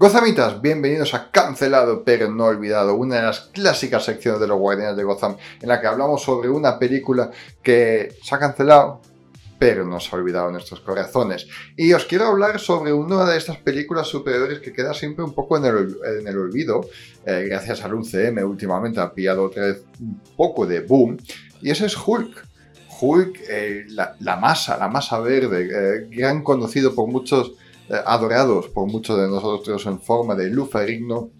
Gozamitas, bienvenidos a Cancelado pero no olvidado, una de las clásicas secciones de los Guardianes de Gotham, en la que hablamos sobre una película que se ha cancelado, pero no se ha olvidado nuestros corazones. Y os quiero hablar sobre una de estas películas superiores que queda siempre un poco en el, olvido, eh, gracias al UCM últimamente ha pillado otra vez un poco de boom, y ese es Hulk. Hulk, eh, la, masa, la masa verde, eh, gran conocido por muchos adorados por muchos de nosotros en forma de Lufarigno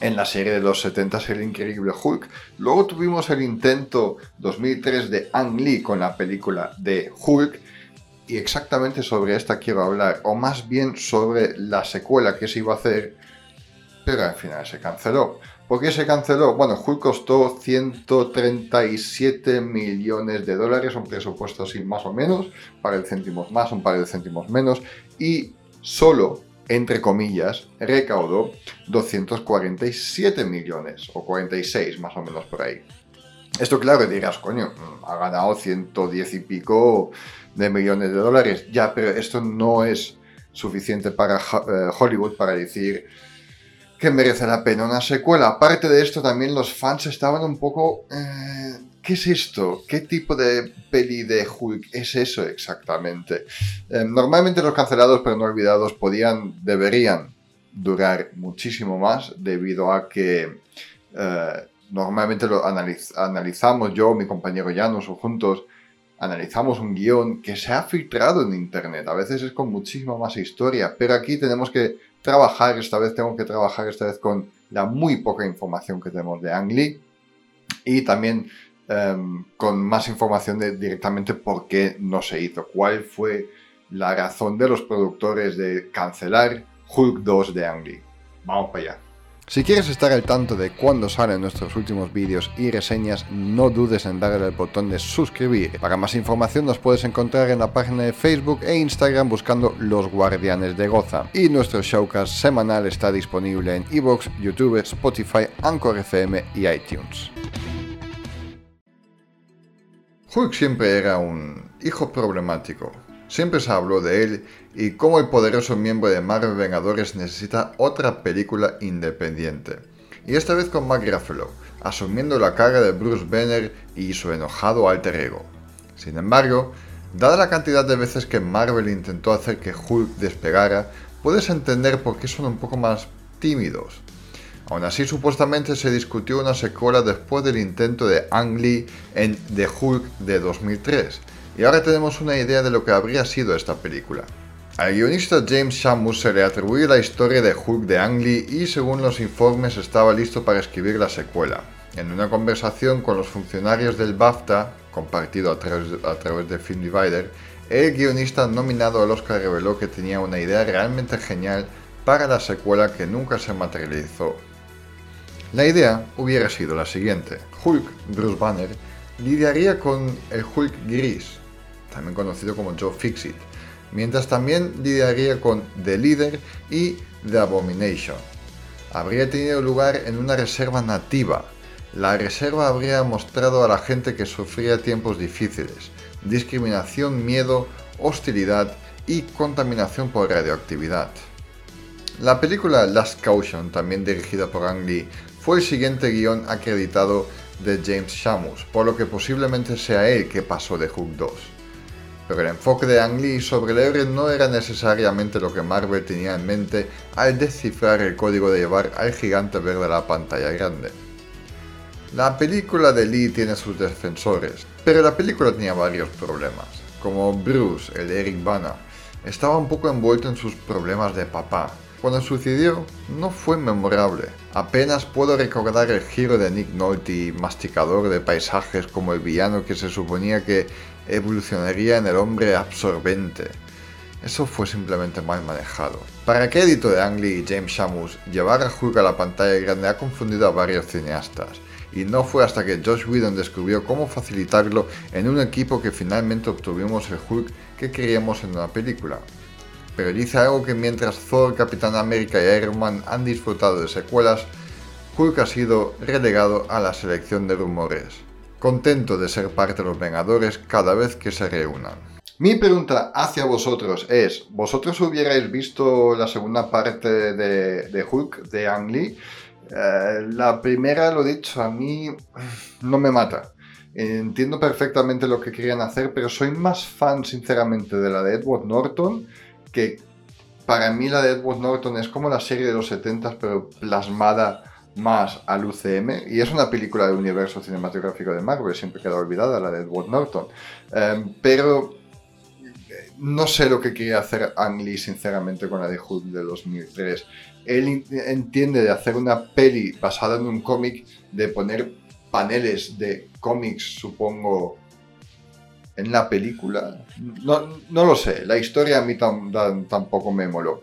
en la serie de los 70 el increíble Hulk. Luego tuvimos el intento 2003 de Ang Lee con la película de Hulk. Y exactamente sobre esta quiero hablar, o más bien sobre la secuela que se iba a hacer, pero al final se canceló. ¿Por qué se canceló? Bueno, Hulk costó 137 millones de dólares, un presupuesto así más o menos, para el céntimos más, un par de céntimos menos, y solo, entre comillas, recaudó 247 millones, o 46 más o menos por ahí. Esto claro dirás, coño, ha ganado 110 y pico de millones de dólares. Ya, pero esto no es suficiente para eh, Hollywood para decir que merece la pena una secuela. Aparte de esto, también los fans estaban un poco... Eh, ¿Qué es esto? ¿Qué tipo de peli de Hulk es eso exactamente? Eh, normalmente los cancelados pero no olvidados podían, deberían durar muchísimo más debido a que eh, normalmente lo analizamos yo, mi compañero Janus o juntos, analizamos un guion que se ha filtrado en internet. A veces es con muchísima más historia, pero aquí tenemos que trabajar, esta vez tengo que trabajar esta vez con la muy poca información que tenemos de Ang Lee y también Em, con más información de directamente por qué no se hizo, cuál fue la razón de los productores de cancelar Hulk 2 de Ang Lee. Vamos para allá. Si quieres estar al tanto de cuándo salen nuestros últimos vídeos y reseñas, no dudes en darle al botón de suscribir. Para más información nos puedes encontrar en la página de Facebook e Instagram buscando Los Guardianes de Goza. Y nuestro showcast semanal está disponible en Evox, YouTube, Spotify, Anchor FM y iTunes. Hulk siempre era un hijo problemático. Siempre se habló de él y cómo el poderoso miembro de Marvel Vengadores necesita otra película independiente. Y esta vez con Mark Ruffalo, asumiendo la carga de Bruce Banner y su enojado alter ego. Sin embargo, dada la cantidad de veces que Marvel intentó hacer que Hulk despegara, puedes entender por qué son un poco más tímidos. Aún así, supuestamente se discutió una secuela después del intento de Ang Lee en The Hulk de 2003, y ahora tenemos una idea de lo que habría sido esta película. Al guionista James Shamus se le atribuye la historia de Hulk de Ang Lee y según los informes estaba listo para escribir la secuela. En una conversación con los funcionarios del BAFTA, compartido a través, a través de Film Divider, el guionista nominado al Oscar reveló que tenía una idea realmente genial para la secuela que nunca se materializó la idea hubiera sido la siguiente. Hulk, Bruce Banner, lidiaría con el Hulk gris, también conocido como Joe Fixit, mientras también lidiaría con The Leader y The Abomination. Habría tenido lugar en una reserva nativa. La reserva habría mostrado a la gente que sufría tiempos difíciles, discriminación, miedo, hostilidad y contaminación por radioactividad. La película Last Caution, también dirigida por Ang Lee, fue el siguiente guion acreditado de James Shamus, por lo que posiblemente sea él que pasó de Hulk 2. Pero el enfoque de Ang Lee sobre el no era necesariamente lo que Marvel tenía en mente al descifrar el código de llevar al gigante verde a la pantalla grande. La película de Lee tiene sus defensores, pero la película tenía varios problemas, como Bruce, el Eric Bana, estaba un poco envuelto en sus problemas de papá, cuando sucedió no fue memorable. Apenas puedo recordar el giro de Nick Nolte, masticador de paisajes como el villano que se suponía que evolucionaría en el hombre absorbente. Eso fue simplemente mal manejado. Para crédito de Ang Lee y James Shamus, llevar a Hulk a la pantalla grande ha confundido a varios cineastas, y no fue hasta que Josh Whedon descubrió cómo facilitarlo en un equipo que finalmente obtuvimos el Hulk que queríamos en una película pero dice algo que mientras Thor, Capitán América y Iron Man han disfrutado de secuelas, Hulk ha sido relegado a la selección de rumores. Contento de ser parte de los Vengadores cada vez que se reúnan. Mi pregunta hacia vosotros es, ¿vosotros hubierais visto la segunda parte de, de Hulk de Ang Lee? Eh, la primera, lo dicho, a mí no me mata. Entiendo perfectamente lo que querían hacer, pero soy más fan, sinceramente, de la de Edward Norton, que para mí la de Edward Norton es como la serie de los 70 pero plasmada más al UCM y es una película del universo cinematográfico de Marvel, siempre queda olvidada la de Edward Norton. Em, pero no sé lo que quería hacer Ang Lee sinceramente con la de Hulk de 2003. Él entiende de hacer una peli basada en un cómic, de poner paneles de cómics, supongo, en la película. No, no lo sé, la historia a mí tampoco me moló.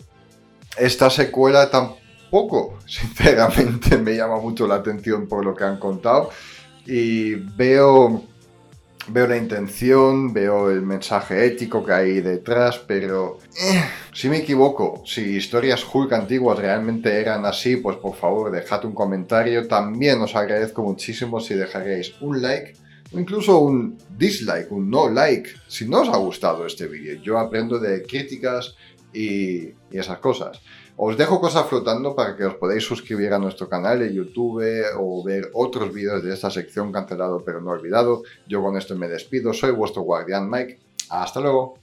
Esta secuela tampoco, sinceramente, me llama mucho la atención por lo que han contado. Y veo, veo la intención, veo el mensaje ético que hay detrás, pero eh, si me equivoco, si historias Hulk antiguas realmente eran así, pues por favor dejad un comentario. También os agradezco muchísimo si dejaréis un like incluso un dislike, un no like, si no os ha gustado este vídeo. Yo aprendo de críticas y, esas cosas. Os dejo cosas flotando para que os podáis suscribir a nuestro canal de YouTube o ver otros vídeos de esta sección cancelado pero no olvidado. Yo con esto me despido, soy vuestro guardián Mike. Hasta luego.